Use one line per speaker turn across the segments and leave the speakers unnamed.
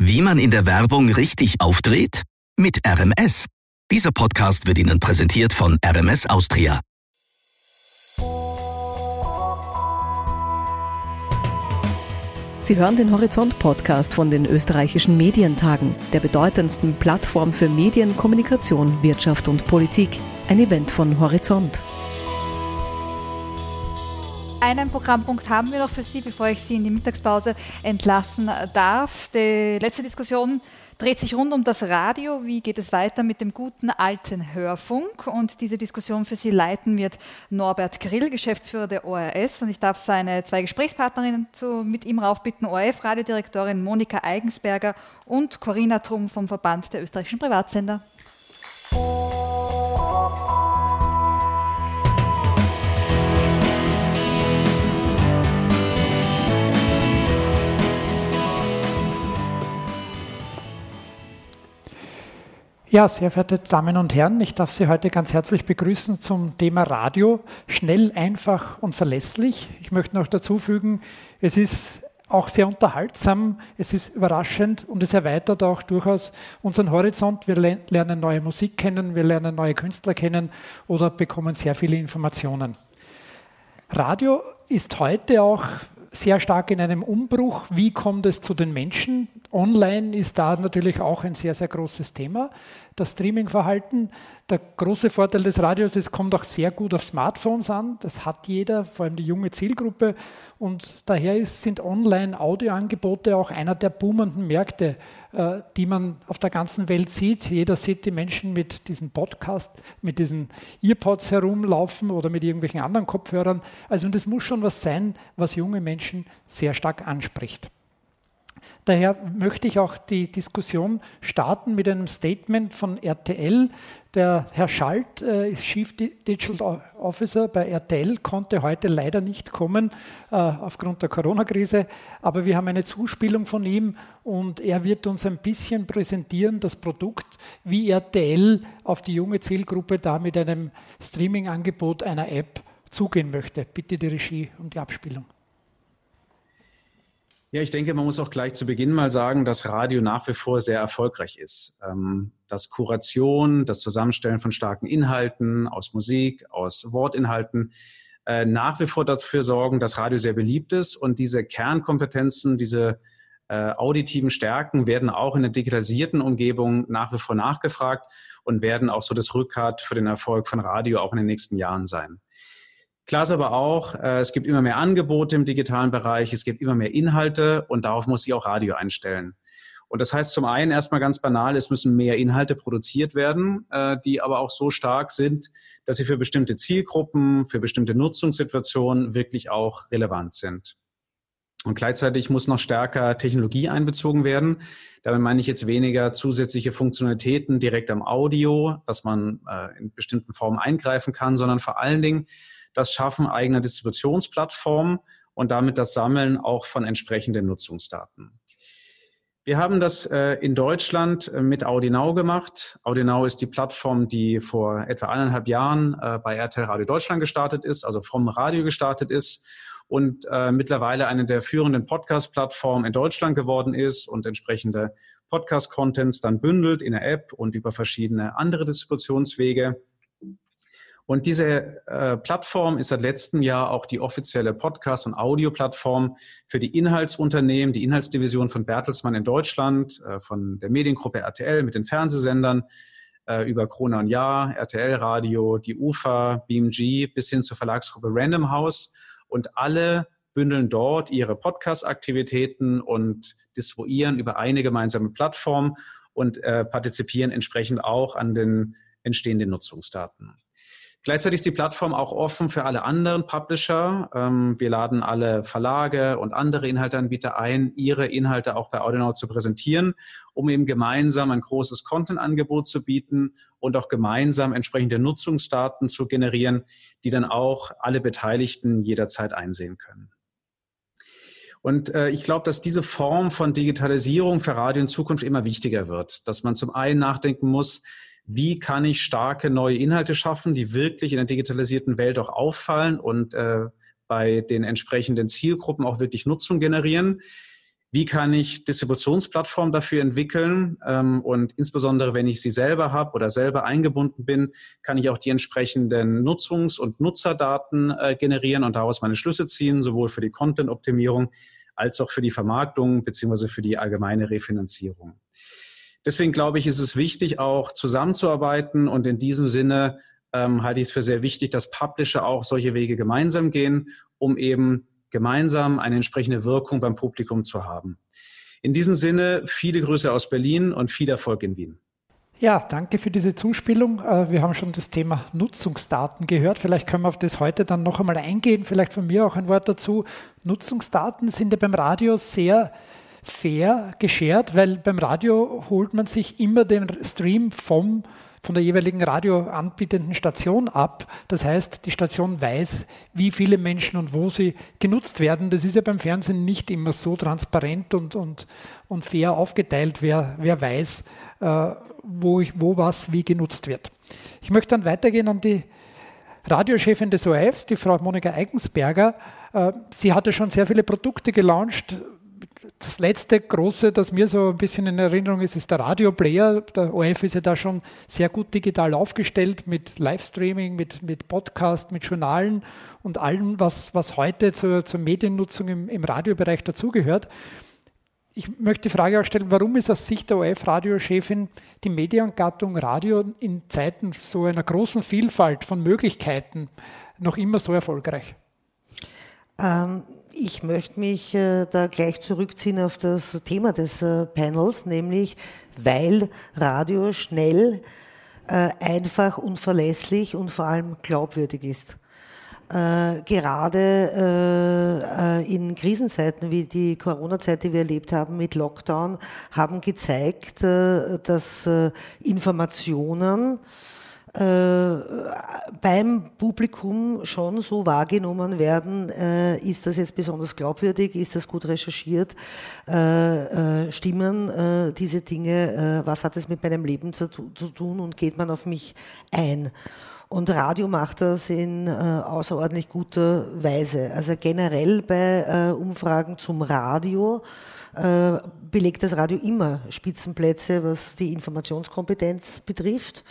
Wie man in der Werbung richtig aufdreht? Mit RMS. Dieser Podcast wird Ihnen präsentiert von RMS Austria.
Sie hören den Horizont-Podcast von den österreichischen Medientagen, der bedeutendsten Plattform für Medien, Kommunikation, Wirtschaft und Politik. Ein Event von Horizont.
Einen Programmpunkt haben wir noch für Sie, bevor ich Sie in die Mittagspause entlassen darf. Die letzte Diskussion dreht sich rund um das Radio. Wie geht es weiter mit dem guten alten Hörfunk? Und diese Diskussion für Sie leiten wird Norbert Grill, Geschäftsführer der ORS. Und ich darf seine zwei Gesprächspartnerinnen zu, mit ihm raufbitten, ORF-Radiodirektorin Monika Eigensberger und Corinna Trum vom Verband der österreichischen Privatsender.
Ja, sehr verehrte Damen und Herren, ich darf Sie heute ganz herzlich begrüßen zum Thema Radio. Schnell, einfach und verlässlich. Ich möchte noch dazu fügen, es ist auch sehr unterhaltsam, es ist überraschend und es erweitert auch durchaus unseren Horizont. Wir lernen neue Musik kennen, wir lernen neue Künstler kennen oder bekommen sehr viele Informationen. Radio ist heute auch sehr stark in einem Umbruch. Wie kommt es zu den Menschen? Online ist da natürlich auch ein sehr, sehr großes Thema. Das Streaming-Verhalten. Der große Vorteil des Radios es kommt auch sehr gut auf Smartphones an. Das hat jeder, vor allem die junge Zielgruppe. Und daher ist, sind Online-Audioangebote auch einer der boomenden Märkte, äh, die man auf der ganzen Welt sieht. Jeder sieht die Menschen mit diesen Podcast, mit diesen Earpods herumlaufen oder mit irgendwelchen anderen Kopfhörern. Also das muss schon was sein, was junge Menschen sehr stark anspricht. Daher möchte ich auch die Diskussion starten mit einem Statement von RTL. Der Herr Schalt, äh, Chief Digital Officer bei RTL, konnte heute leider nicht kommen äh, aufgrund der Corona-Krise, aber wir haben eine Zuspielung von ihm und er wird uns ein bisschen präsentieren, das Produkt, wie RTL auf die junge Zielgruppe da mit einem Streaming-Angebot einer App zugehen möchte. Bitte die Regie und die Abspielung.
Ja, ich denke, man muss auch gleich zu Beginn mal sagen, dass Radio nach wie vor sehr erfolgreich ist. Ähm, dass Kuration, das Zusammenstellen von starken Inhalten aus Musik, aus Wortinhalten, äh, nach wie vor dafür sorgen, dass Radio sehr beliebt ist und diese Kernkompetenzen, diese äh, auditiven Stärken werden auch in der digitalisierten Umgebung nach wie vor nachgefragt und werden auch so das Rückgrat für den Erfolg von Radio auch in den nächsten Jahren sein. Klar ist aber auch, äh, es gibt immer mehr Angebote im digitalen Bereich, es gibt immer mehr Inhalte und darauf muss sich auch Radio einstellen. Und das heißt zum einen erstmal ganz banal, es müssen mehr Inhalte produziert werden, äh, die aber auch so stark sind, dass sie für bestimmte Zielgruppen, für bestimmte Nutzungssituationen wirklich auch relevant sind. Und gleichzeitig muss noch stärker Technologie einbezogen werden. Damit meine ich jetzt weniger zusätzliche Funktionalitäten direkt am Audio, dass man äh, in bestimmten Formen eingreifen kann, sondern vor allen Dingen das Schaffen eigener Distributionsplattformen und damit das Sammeln auch von entsprechenden Nutzungsdaten. Wir haben das äh, in Deutschland äh, mit Audinau gemacht. Audinau ist die Plattform, die vor etwa eineinhalb Jahren äh, bei RTL Radio Deutschland gestartet ist, also vom Radio gestartet ist und mittlerweile eine der führenden Podcast-Plattformen in Deutschland geworden ist und entsprechende Podcast-Contents dann bündelt in der App und über verschiedene andere Distributionswege. Und diese äh, Plattform ist seit letztem Jahr auch die offizielle Podcast- und Audioplattform für die Inhaltsunternehmen, die Inhaltsdivision von Bertelsmann in Deutschland, äh, von der Mediengruppe RTL mit den Fernsehsendern äh, über Krone und Jahr, RTL Radio, die UFA, BMG bis hin zur Verlagsgruppe Random House. Und alle bündeln dort ihre Podcast-Aktivitäten und distribuieren über eine gemeinsame Plattform und äh, partizipieren entsprechend auch an den entstehenden Nutzungsdaten. Gleichzeitig ist die Plattform auch offen für alle anderen Publisher. Ähm, wir laden alle Verlage und andere Inhalteanbieter ein, ihre Inhalte auch bei Audionaut zu präsentieren, um eben gemeinsam ein großes Content-Angebot zu bieten und auch gemeinsam entsprechende Nutzungsdaten zu generieren, die dann auch alle Beteiligten jederzeit einsehen können. Und äh, ich glaube, dass diese Form von Digitalisierung für Radio in Zukunft immer wichtiger wird. Dass man zum einen nachdenken muss, wie kann ich starke neue Inhalte schaffen, die wirklich in der digitalisierten Welt auch auffallen und äh, bei den entsprechenden Zielgruppen auch wirklich Nutzung generieren. wie kann ich Distributionsplattformen dafür entwickeln ähm, und insbesondere wenn ich sie selber habe oder selber eingebunden bin, kann ich auch die entsprechenden Nutzungs- und Nutzerdaten äh, generieren und daraus meine Schlüsse ziehen, sowohl für die Content-Optimierung als auch für die Vermarktung beziehungsweise für die allgemeine Refinanzierung. Deswegen glaube ich, ist es wichtig, auch zusammenzuarbeiten und in diesem Sinne ähm, halte ich es für sehr wichtig, dass Publisher auch solche Wege gemeinsam gehen, um eben gemeinsam eine entsprechende Wirkung beim Publikum zu haben. In diesem Sinne viele Grüße aus Berlin und viel Erfolg in Wien.
Ja, danke für diese Zuspielung. Äh, wir haben schon das Thema Nutzungsdaten gehört. Vielleicht können wir auf das heute dann noch einmal eingehen. Vielleicht von mir auch ein Wort dazu. Nutzungsdaten sind ja beim Radio sehr fair geschert, weil beim Radio holt man sich immer den Stream vom von der jeweiligen radioanbietenden Station ab. Das heißt, die Station weiß, wie viele Menschen und wo sie genutzt werden. Das ist ja beim Fernsehen nicht immer so transparent und, und, und fair aufgeteilt, wer, wer weiß, äh, wo, ich, wo was wie genutzt wird. Ich möchte dann weitergehen an die Radiochefin des ORFs, die Frau Monika Eigensberger. Äh, sie hatte schon sehr viele Produkte gelauncht, das letzte große, das mir so ein bisschen in Erinnerung ist, ist der Radioplayer. Der ORF ist ja da schon sehr gut digital aufgestellt mit Livestreaming, mit, mit Podcast, mit Journalen und allem, was, was heute zur, zur Mediennutzung im, im Radiobereich dazugehört. Ich möchte die Frage auch stellen, warum ist aus Sicht der ORF-Radiochefin die Mediengattung Radio in Zeiten so einer großen Vielfalt von Möglichkeiten noch immer so erfolgreich?
Ähm, ich möchte mich äh, da gleich zurückziehen auf das Thema des äh, Panels, nämlich weil Radio schnell, äh, einfach und verlässlich und vor allem glaubwürdig ist. gerade in Krisenzeiten wie die Corona-Zeit, die wir erlebt haben mit Lockdown, haben gezeigt, dass Informationen beim Publikum schon so wahrgenommen werden, äh, ist das jetzt besonders glaubwürdig, ist das gut recherchiert, äh, äh stimmen äh, diese Dinge, äh, was hat es mit meinem Leben zu, zu, tun und geht man auf mich ein. Und Radio macht das in außerordentlich guter Weise. Also generell bei Umfragen zum Radio belegt das Radio immer Spitzenplätze, was die Informationskompetenz betrifft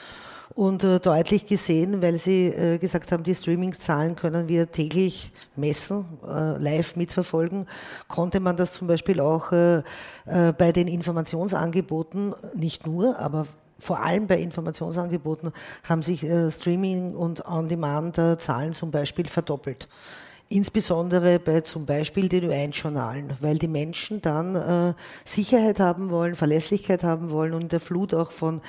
und äh, deutlich gesehen, weil Sie äh, gesagt haben, die Streaming-Zahlen können wir täglich messen, äh, live mitverfolgen, konnte man das zum Beispiel auch äh, äh, bei den Informationsangeboten, nicht nur, aber vor allem bei Informationsangeboten haben sich äh, Streaming und On-Demand-Zahlen zum Beispiel verdoppelt. Insbesondere bei zum Beispiel den UN-Journalen, weil die Menschen dann äh, Sicherheit haben wollen, Verlässlichkeit haben wollen und in der Flut auch von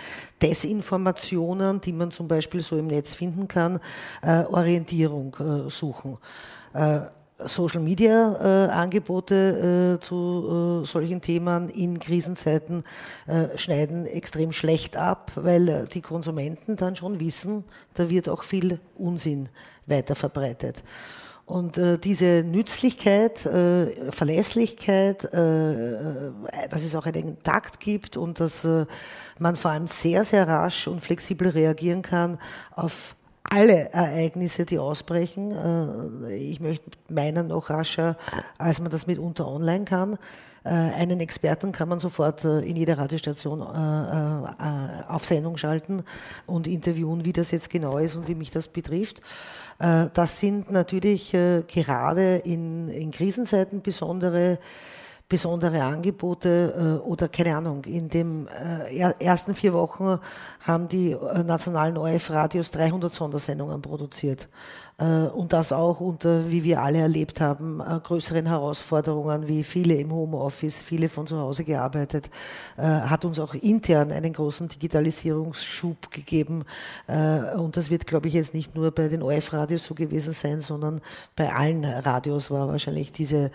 Desinformationen, die man zum Beispiel so im Netz finden kann, äh, Orientierung äh, suchen. Äh, Social Media äh, Angebote äh, zu äh, solchen Themen in Krisenzeiten äh, schneiden extrem schlecht ab, weil äh, die Konsumenten dann schon wissen, da wird auch viel Unsinn weiter verbreitet. Und äh, diese Nützlichkeit, äh, Verlässlichkeit, äh, äh, dass es auch einen Takt gibt und dass äh, man vor allem sehr, sehr rasch und flexibel reagieren kann auf alle Ereignisse, die ausbrechen. Äh, ich möchte meinen noch rascher, als man das mitunter online kann. Äh, einen Experten kann man sofort äh, in jeder Radiostation auf Sendung schalten und interviewen, wie das jetzt genau ist und wie mich das betrifft. Äh, das sind natürlich äh, gerade in, in Krisenzeiten besondere besondere Angebote äh, oder keine Ahnung. In den ersten vier Wochen haben die nationalen ORF-Radios 300 Sondersendungen produziert. Äh, und das auch unter, wie wir alle erlebt haben, äh, größeren Herausforderungen, wie viele im Homeoffice, viele von zu Hause gearbeitet, äh, hat uns auch intern einen großen Digitalisierungsschub gegeben. Und das wird, glaube ich, jetzt nicht nur bei den ORF-Radios so gewesen sein, sondern bei allen Radios war wahrscheinlich diese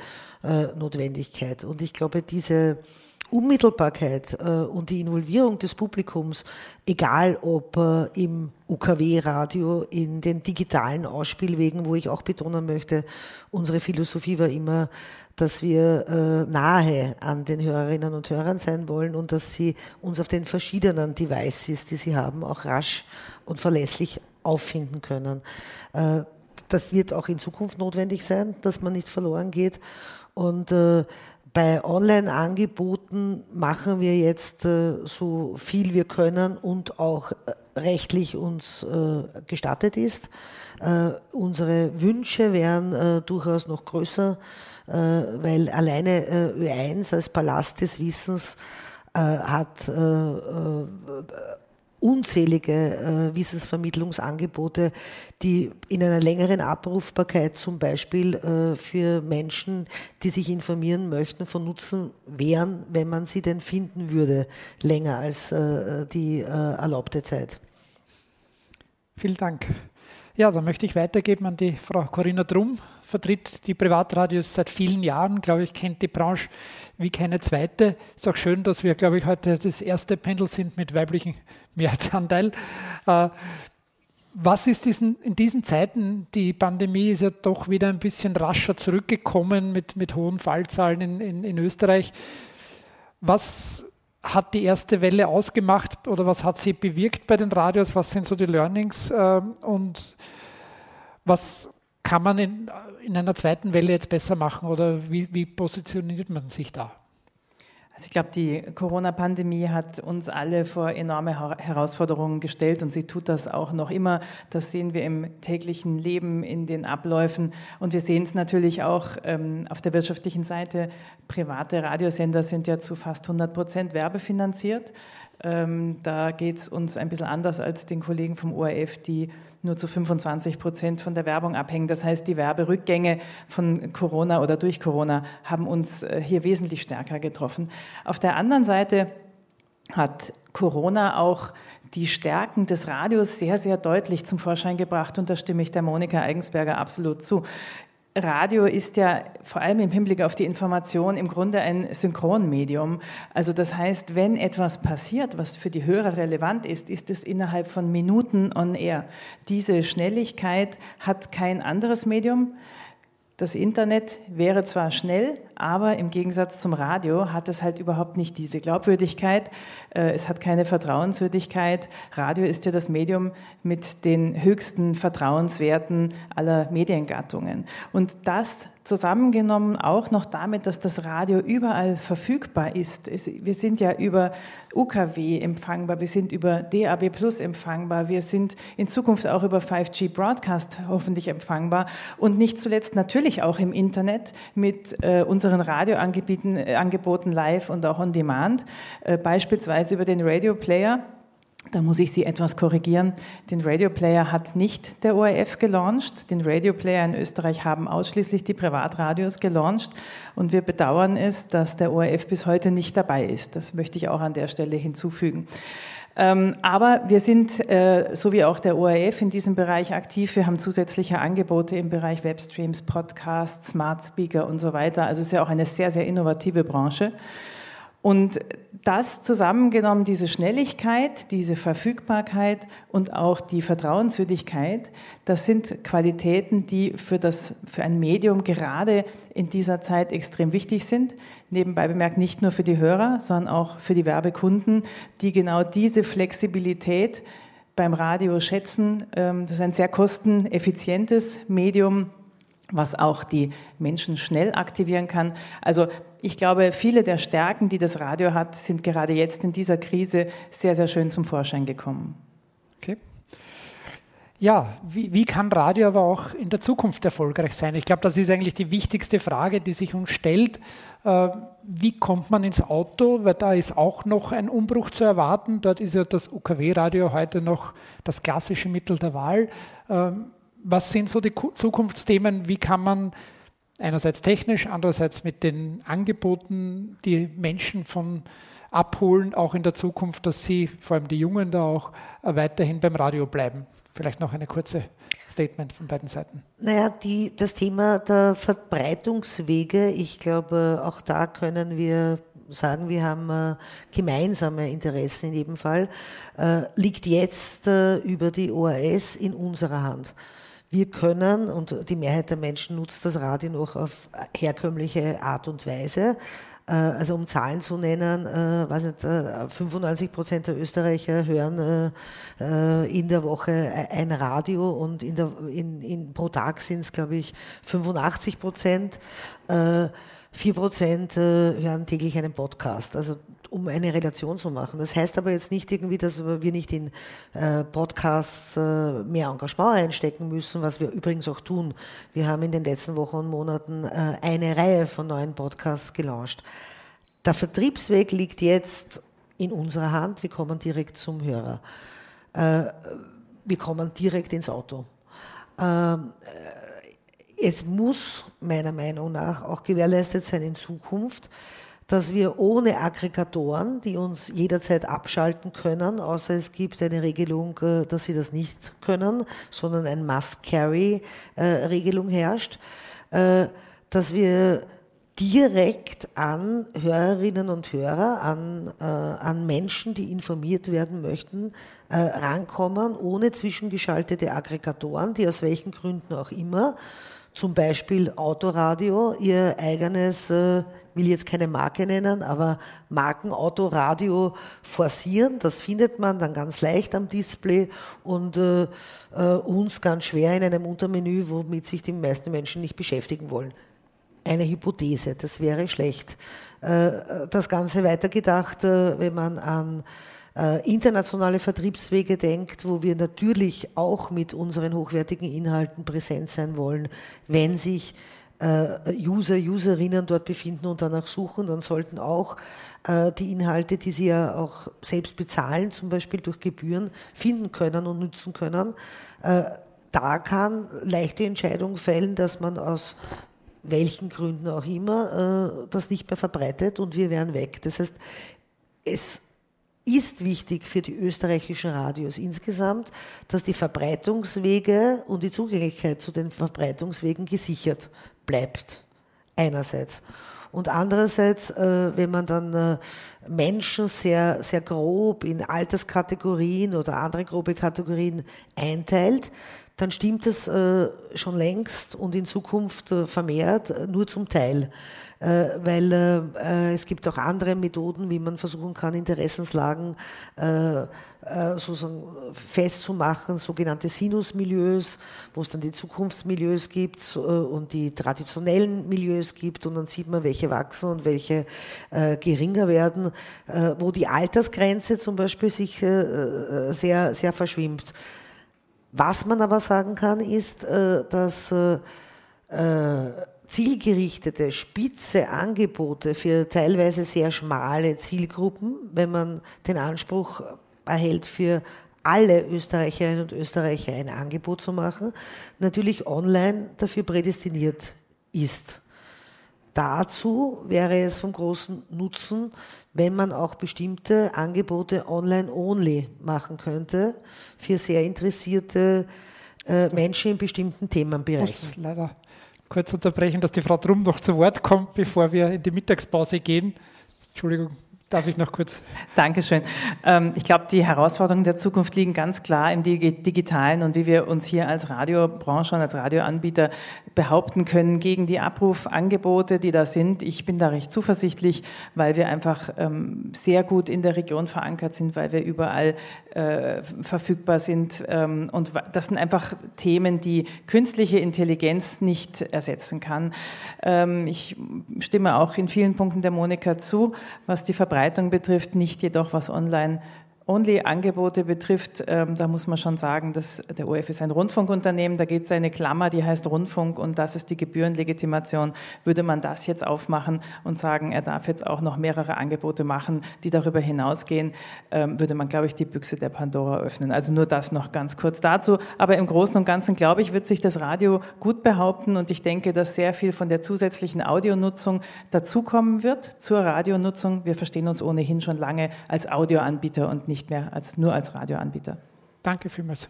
Notwendigkeit. Und ich glaube, diese Unmittelbarkeit äh, und die Involvierung des Publikums, egal ob äh, im UKW-Radio, in den digitalen Ausspielwegen, wo ich auch betonen möchte, unsere Philosophie war immer, dass wir äh, nahe an den Hörerinnen und Hörern sein wollen und dass sie uns auf den verschiedenen Devices, die sie haben, auch rasch und verlässlich auffinden können. Äh, das wird auch in Zukunft notwendig sein, dass man nicht verloren geht. Und äh, bei Online-Angeboten machen wir jetzt äh, so viel wir können und auch äh, rechtlich uns äh, gestattet ist. Unsere Wünsche wären durchaus noch größer, weil alleine Ö1 als Palast des Wissens hat unzählige äh, Wissensvermittlungsangebote, die in einer längeren Abrufbarkeit zum Beispiel äh, für Menschen, die sich informieren möchten, von Nutzen wären, wenn man sie denn finden würde, länger als äh, die äh, erlaubte Zeit.
Vielen Dank. Ja, dann möchte ich weitergeben an die Frau Corinna Drum, vertritt die Privatradios seit vielen Jahren, glaube ich, kennt die Branche wie keine zweite. Ist auch schön, dass wir, glaube ich, heute das erste Pendel sind mit weiblichem Mehrheitsanteil. Äh, was ist diesen, in diesen Zeiten, die Pandemie ist ja doch wieder ein bisschen rascher zurückgekommen mit, mit hohen Fallzahlen in, in, in Österreich. Was hat die erste Welle ausgemacht oder was hat sie bewirkt bei den Radios? Was sind so die Learnings äh, und was kann man in, in, einer zweiten Welle jetzt besser machen oder wie, wie positioniert man sich da?
Also ich glaube, die Corona-Pandemie hat uns alle vor enorme Herausforderungen gestellt und sie tut das auch noch immer. Das sehen wir im täglichen Leben, in den Abläufen und wir sehen es natürlich auch ähm, auf der wirtschaftlichen Seite. Private Radiosender sind ja zu fast 100 Prozent werbefinanziert. Ähm, da geht es uns ein bisschen anders als den Kollegen vom ORF, die nur zu 25 Prozent von der Werbung abhängen. Das heißt, die Werberückgänge von Corona oder durch Corona haben uns äh, hier wesentlich stärker getroffen. Auf der anderen Seite hat Corona auch die Stärken des Radios sehr, sehr deutlich zum Vorschein gebracht und da stimme ich der Monika Eigensberger absolut zu. Radio ist ja vor allem im Hinblick auf die Information im Grunde ein Synchronmedium. Also das heißt, wenn etwas passiert, was für die Hörer relevant ist, ist es innerhalb von Minuten on air. Diese Schnelligkeit hat kein anderes Medium. Das Internet wäre zwar schnell, aber im Gegensatz zum Radio hat es halt überhaupt nicht diese Glaubwürdigkeit. Äh, es hat keine Vertrauenswürdigkeit. Radio ist ja das Medium mit den höchsten Vertrauenswerten aller Mediengattungen. Und das zusammengenommen auch noch damit, dass das Radio überall verfügbar ist. Wir sind ja über UKW empfangbar, wir sind über DAB Plus empfangbar, wir sind in Zukunft auch über 5G Broadcast hoffentlich empfangbar und nicht zuletzt natürlich auch im Internet mit äh, unseren Radioangeboten äh, live und auch on demand, äh, beispielsweise über den Radio Player da muss ich Sie etwas korrigieren. Den Radio Player hat nicht der ORF gelauncht. Den Radio Player in Österreich haben ausschließlich die Privatradios gelauncht. Und wir bedauern es, dass der ORF bis heute nicht dabei ist. Das möchte ich auch an der Stelle hinzufügen. Ähm, aber wir sind, äh, so wie auch der ORF, in diesem Bereich aktiv. Wir haben zusätzliche Angebote im Bereich Webstreams, Podcasts, Smart Speaker und so weiter. Also es ist ja auch eine sehr, sehr innovative Branche. Und das zusammengenommen, diese Schnelligkeit, diese Verfügbarkeit und auch die Vertrauenswürdigkeit, das sind Qualitäten, die für, das, für ein Medium gerade in dieser Zeit extrem wichtig sind. Nebenbei bemerkt nicht nur für die Hörer, sondern auch für die Werbekunden, die genau diese Flexibilität beim Radio schätzen. Ähm, das ist ein sehr kosteneffizientes Medium, was auch die Menschen schnell aktivieren kann. Also ich glaube, viele der Stärken, die das Radio hat, sind gerade jetzt in dieser Krise sehr, sehr schön zum Vorschein gekommen.
Okay. Ja, wie, wie, kann Radio aber auch in der Zukunft erfolgreich sein? Ich glaube, das ist eigentlich die wichtigste Frage, die sich uns stellt. Äh, wie kommt man ins Auto? Weil da ist auch noch ein Umbruch zu erwarten. Dort ist ja das UKW-Radio heute noch das klassische Mittel der Wahl. Ähm, was sind so die Zukunftsthemen? Wie kann man einerseits technisch, andererseits mit den Angeboten die Menschen von abholen, auch in der Zukunft, dass sie, vor allem die Jungen, da auch weiterhin beim Radio bleiben. Vielleicht noch eine kurze Statement von beiden Seiten.
Naja, die, das Thema der Verbreitungswege, ich glaube, auch da können wir sagen, wir haben äh, gemeinsame Interessen in jedem Fall, äh, liegt jetzt äh, über die ORS in unserer Hand. Wir können, und die Mehrheit der Menschen nutzt das Radio noch auf herkömmliche Art und Weise, äh, also um Zahlen zu nennen, äh, weiß nicht, 95 äh, Prozent der Österreicher hören in der Woche ein Radio und in der, in, in, pro Tag sind es, glaube ich, 85 Prozent. 4 Prozent äh, hören täglich einen Podcast. Also um eine Relation zu machen. Das heißt aber jetzt nicht irgendwie, dass wir nicht in äh, Podcasts äh, mehr Engagement reinstecken müssen, was wir übrigens auch tun. Wir haben in den letzten Wochen und Monaten äh, eine Reihe von neuen Podcasts gelauncht. Der Vertriebsweg liegt jetzt in unserer Hand. Wir kommen direkt zum Hörer. Wir kommen direkt ins Auto. Ähm, äh, es muss meiner Meinung nach auch gewährleistet sein in Zukunft, dass wir ohne Aggregatoren, die uns jederzeit abschalten können, außer es gibt eine Regelung, äh, dass sie das nicht können, sondern ein Must-Carry-Regelung herrscht, dass wir direkt an Hörerinnen und Hörer, an, äh, an Menschen, die informiert werden möchten, äh, rankommen, ohne zwischengeschaltete Aggregatoren, die aus welchen Gründen auch immer, zum Beispiel Autoradio, ihr eigenes, äh, will jetzt keine Marke nennen, aber Markenautoradio forcieren. Das findet man dann ganz leicht am Display und äh, äh, uns ganz schwer in einem Untermenü, womit sich die meisten Menschen nicht beschäftigen wollen eine Hypothese, das wäre schlecht. Äh, das Ganze weitergedacht, wenn man an internationale Vertriebswege denkt, wo wir natürlich auch mit unseren hochwertigen Inhalten präsent sein wollen, wenn sich User, Userinnen dort befinden und danach suchen, dann sollten auch die Inhalte, die sie ja auch selbst bezahlen, zum Beispiel durch Gebühren, finden können und nutzen können. Da kann leichte Entscheidung fällen, dass man aus welchen Gründen auch immer, äh, das nicht mehr verbreitet und wir wären weg. Das heißt, es ist wichtig für die österreichischen Radios insgesamt, dass die Verbreitungswege und die Zugänglichkeit zu den Verbreitungswegen gesichert bleibt. Einerseits. Und andererseits, äh, wenn man dann äh, Menschen sehr, sehr grob in Alterskategorien oder andere grobe Kategorien einteilt, dann stimmt es äh, schon längst und in Zukunft vermehrt nur zum Teil. Äh, weil äh, äh, es gibt auch andere Methoden, wie man versuchen kann, Interessenslagen sozusagen festzumachen, sogenannte Sinusmilieus, wo es dann die Zukunftsmilieus gibt und die traditionellen Milieus gibt und dann sieht man, welche wachsen und welche geringer werden, wo die Altersgrenze zum Beispiel sich sehr, sehr verschwimmt. Was man aber sagen kann, ist, dass zielgerichtete, spitze Angebote für teilweise sehr schmale Zielgruppen, wenn man den Anspruch erhält, für alle Österreicherinnen und Österreicher ein Angebot zu machen, natürlich online dafür prädestiniert ist. Dazu wäre es vom großen Nutzen, wenn man auch bestimmte Angebote online-only machen könnte für sehr interessierte äh, Menschen in bestimmten Themenbereichen.
Ich muss leider kurz unterbrechen, dass die Frau Drum noch zu Wort kommt, bevor wir in die Mittagspause gehen. Entschuldigung. Darf ich noch kurz?
Dankeschön. Ähm, ich glaube, die Herausforderungen der Zukunft liegen ganz klar im Digitalen und wie wir uns hier als Radiobranche und als Radioanbieter behaupten können gegen die Abrufangebote, die da sind. Ich bin da recht zuversichtlich, weil wir einfach ähm, sehr gut in der Region verankert sind, weil wir überall äh, verfügbar sind. Ähm, und das sind einfach Themen, die künstliche Intelligenz nicht ersetzen kann. Ich stimme auch in vielen Punkten der Monika zu, was die Verbreitung Verbreitung betrifft, nicht jedoch was online Only-Angebote betrifft, ähm, da muss man schon sagen, dass der ORF ist ein Rundfunkunternehmen, da geht es eine Klammer, die heißt Rundfunk und das ist die Gebührenlegitimation. Würde man das jetzt aufmachen und sagen, er darf jetzt auch noch mehrere Angebote machen, die darüber hinausgehen, ähm, würde man, glaube ich, die Büchse der Pandora öffnen. Also nur das noch ganz kurz dazu. Aber im Großen und Ganzen, glaube ich, wird sich das Radio gut behaupten und ich denke, dass sehr viel von der zusätzlichen Audionutzung dazukommen wird zur Radionutzung. Wir verstehen uns ohnehin schon lange als Audioanbieter und nicht nicht mehr als, nur als Radioanbieter.
Danke vielmals.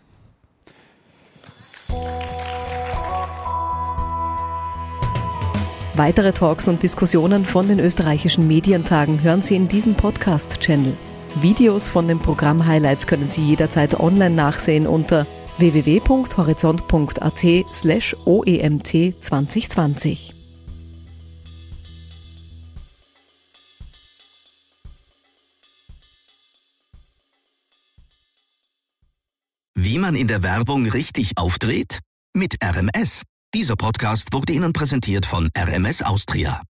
Weitere Talks und Diskussionen von den österreichischen Medientagen hören Sie in diesem Podcast-Channel. Videos von den Programm-Highlights können Sie jederzeit online nachsehen unter
www.horizont.at/oemt2020. man in der Werbung richtig auftritt? Mit RMS. Dieser Podcast wurde Ihnen präsentiert von RMS Austria.